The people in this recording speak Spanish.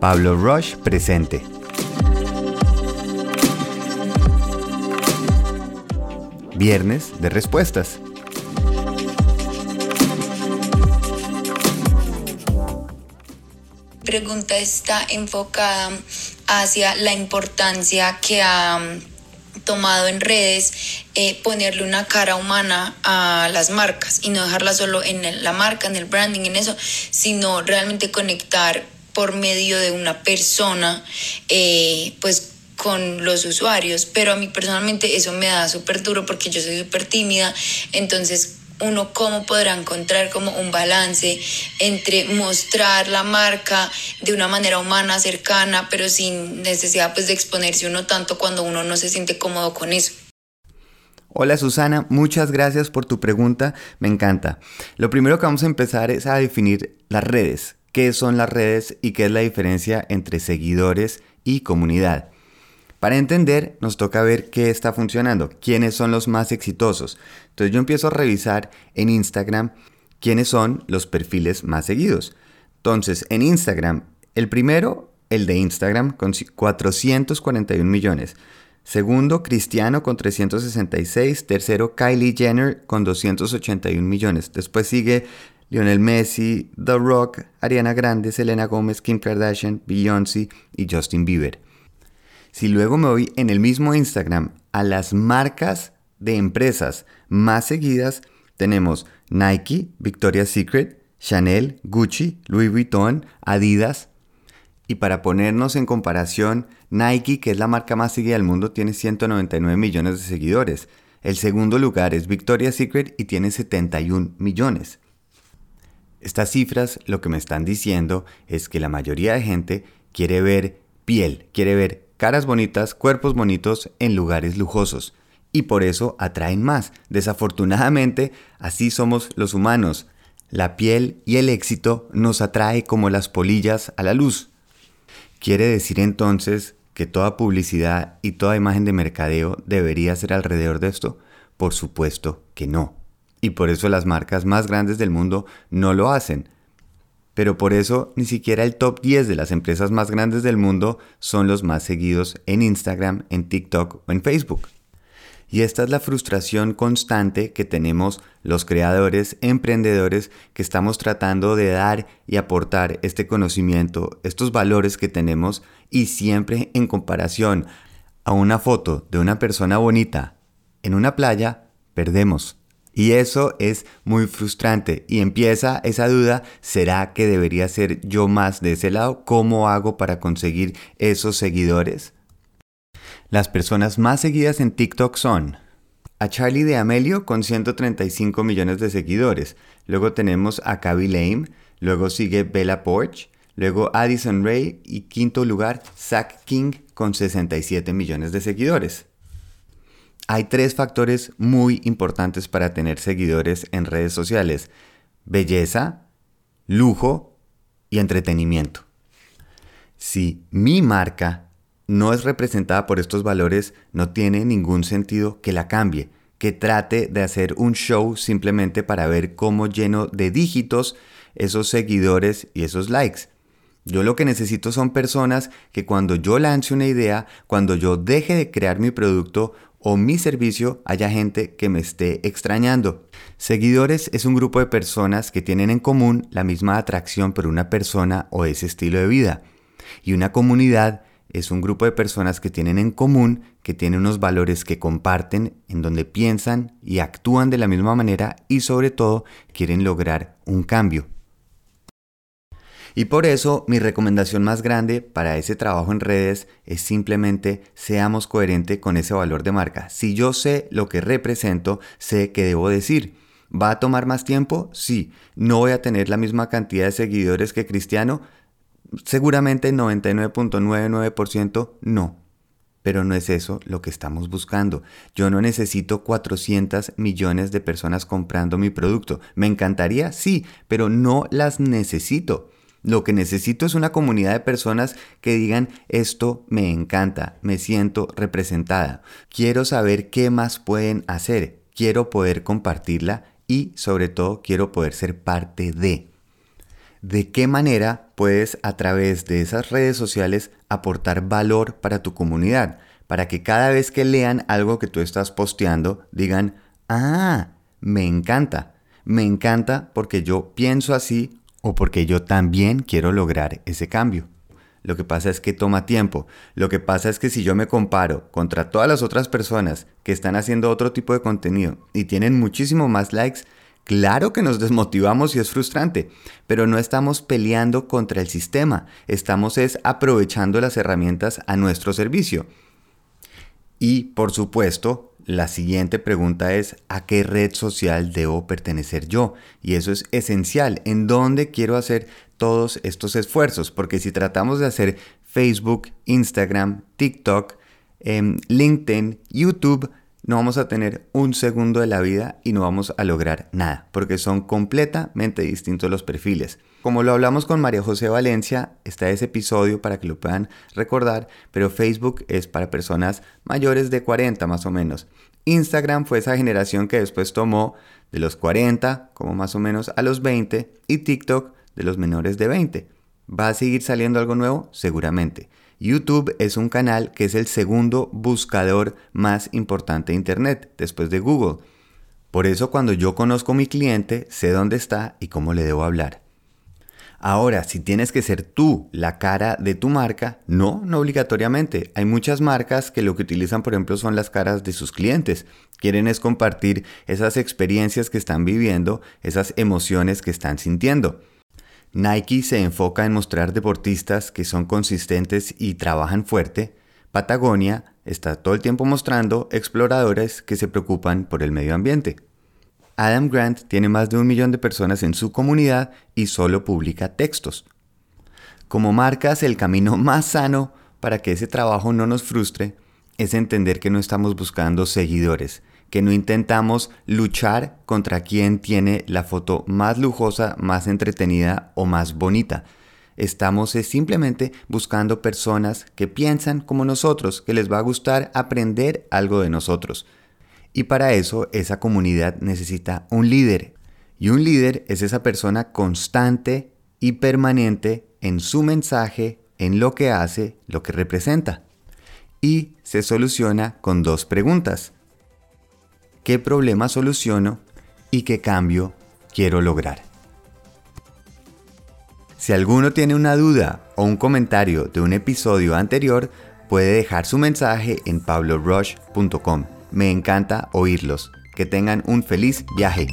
Pablo Rush presente. Viernes de respuestas. pregunta está enfocada hacia la importancia que ha tomado en redes eh, ponerle una cara humana a las marcas y no dejarla solo en la marca, en el branding, en eso, sino realmente conectar por medio de una persona, eh, pues con los usuarios, pero a mí personalmente eso me da súper duro porque yo soy súper tímida, entonces uno cómo podrá encontrar como un balance entre mostrar la marca de una manera humana, cercana, pero sin necesidad pues de exponerse uno tanto cuando uno no se siente cómodo con eso. Hola Susana, muchas gracias por tu pregunta, me encanta. Lo primero que vamos a empezar es a definir las redes, qué son las redes y qué es la diferencia entre seguidores y comunidad. Para entender, nos toca ver qué está funcionando, quiénes son los más exitosos. Entonces yo empiezo a revisar en Instagram quiénes son los perfiles más seguidos. Entonces, en Instagram, el primero, el de Instagram, con 441 millones. Segundo, Cristiano con 366. Tercero, Kylie Jenner con 281 millones. Después sigue Lionel Messi, The Rock, Ariana Grande, Selena Gómez, Kim Kardashian, Beyoncé y Justin Bieber. Si luego me voy en el mismo Instagram a las marcas de empresas más seguidas, tenemos Nike, Victoria's Secret, Chanel, Gucci, Louis Vuitton, Adidas. Y para ponernos en comparación, Nike, que es la marca más seguida del mundo, tiene 199 millones de seguidores. El segundo lugar es Victoria's Secret y tiene 71 millones. Estas cifras lo que me están diciendo es que la mayoría de gente quiere ver piel, quiere ver caras bonitas, cuerpos bonitos en lugares lujosos. Y por eso atraen más. Desafortunadamente, así somos los humanos. La piel y el éxito nos atrae como las polillas a la luz. ¿Quiere decir entonces que toda publicidad y toda imagen de mercadeo debería ser alrededor de esto? Por supuesto que no. Y por eso las marcas más grandes del mundo no lo hacen pero por eso ni siquiera el top 10 de las empresas más grandes del mundo son los más seguidos en Instagram, en TikTok o en Facebook. Y esta es la frustración constante que tenemos los creadores, emprendedores, que estamos tratando de dar y aportar este conocimiento, estos valores que tenemos y siempre en comparación a una foto de una persona bonita en una playa, perdemos. Y eso es muy frustrante y empieza esa duda, ¿será que debería ser yo más de ese lado? ¿Cómo hago para conseguir esos seguidores? Las personas más seguidas en TikTok son a Charlie de Amelio con 135 millones de seguidores, luego tenemos a Kaby Lame, luego sigue Bella Porch, luego Addison Ray y quinto lugar Zach King con 67 millones de seguidores. Hay tres factores muy importantes para tener seguidores en redes sociales. Belleza, lujo y entretenimiento. Si mi marca no es representada por estos valores, no tiene ningún sentido que la cambie, que trate de hacer un show simplemente para ver cómo lleno de dígitos esos seguidores y esos likes. Yo lo que necesito son personas que cuando yo lance una idea, cuando yo deje de crear mi producto o mi servicio haya gente que me esté extrañando. Seguidores es un grupo de personas que tienen en común la misma atracción por una persona o ese estilo de vida. Y una comunidad es un grupo de personas que tienen en común, que tienen unos valores que comparten, en donde piensan y actúan de la misma manera y sobre todo quieren lograr un cambio. Y por eso mi recomendación más grande para ese trabajo en redes es simplemente seamos coherentes con ese valor de marca. Si yo sé lo que represento, sé qué debo decir. ¿Va a tomar más tiempo? Sí. ¿No voy a tener la misma cantidad de seguidores que Cristiano? Seguramente 99.99% no. Pero no es eso lo que estamos buscando. Yo no necesito 400 millones de personas comprando mi producto. ¿Me encantaría? Sí, pero no las necesito. Lo que necesito es una comunidad de personas que digan esto me encanta, me siento representada, quiero saber qué más pueden hacer, quiero poder compartirla y sobre todo quiero poder ser parte de. ¿De qué manera puedes a través de esas redes sociales aportar valor para tu comunidad? Para que cada vez que lean algo que tú estás posteando digan, ah, me encanta, me encanta porque yo pienso así o porque yo también quiero lograr ese cambio. Lo que pasa es que toma tiempo. Lo que pasa es que si yo me comparo contra todas las otras personas que están haciendo otro tipo de contenido y tienen muchísimo más likes, claro que nos desmotivamos y es frustrante, pero no estamos peleando contra el sistema, estamos es aprovechando las herramientas a nuestro servicio. Y por supuesto, la siguiente pregunta es, ¿a qué red social debo pertenecer yo? Y eso es esencial. ¿En dónde quiero hacer todos estos esfuerzos? Porque si tratamos de hacer Facebook, Instagram, TikTok, em, LinkedIn, YouTube, no vamos a tener un segundo de la vida y no vamos a lograr nada, porque son completamente distintos los perfiles. Como lo hablamos con María José Valencia, está ese episodio para que lo puedan recordar, pero Facebook es para personas mayores de 40 más o menos. Instagram fue esa generación que después tomó de los 40, como más o menos a los 20, y TikTok de los menores de 20. ¿Va a seguir saliendo algo nuevo? Seguramente. YouTube es un canal que es el segundo buscador más importante de Internet, después de Google. Por eso cuando yo conozco a mi cliente, sé dónde está y cómo le debo hablar. Ahora, si tienes que ser tú la cara de tu marca, no, no obligatoriamente. Hay muchas marcas que lo que utilizan, por ejemplo, son las caras de sus clientes. Quieren es compartir esas experiencias que están viviendo, esas emociones que están sintiendo. Nike se enfoca en mostrar deportistas que son consistentes y trabajan fuerte. Patagonia está todo el tiempo mostrando exploradores que se preocupan por el medio ambiente. Adam Grant tiene más de un millón de personas en su comunidad y solo publica textos. Como marcas, el camino más sano para que ese trabajo no nos frustre es entender que no estamos buscando seguidores, que no intentamos luchar contra quien tiene la foto más lujosa, más entretenida o más bonita. Estamos simplemente buscando personas que piensan como nosotros, que les va a gustar aprender algo de nosotros. Y para eso esa comunidad necesita un líder. Y un líder es esa persona constante y permanente en su mensaje, en lo que hace, lo que representa. Y se soluciona con dos preguntas qué problema soluciono y qué cambio quiero lograr. Si alguno tiene una duda o un comentario de un episodio anterior, puede dejar su mensaje en pablorush.com. Me encanta oírlos. Que tengan un feliz viaje.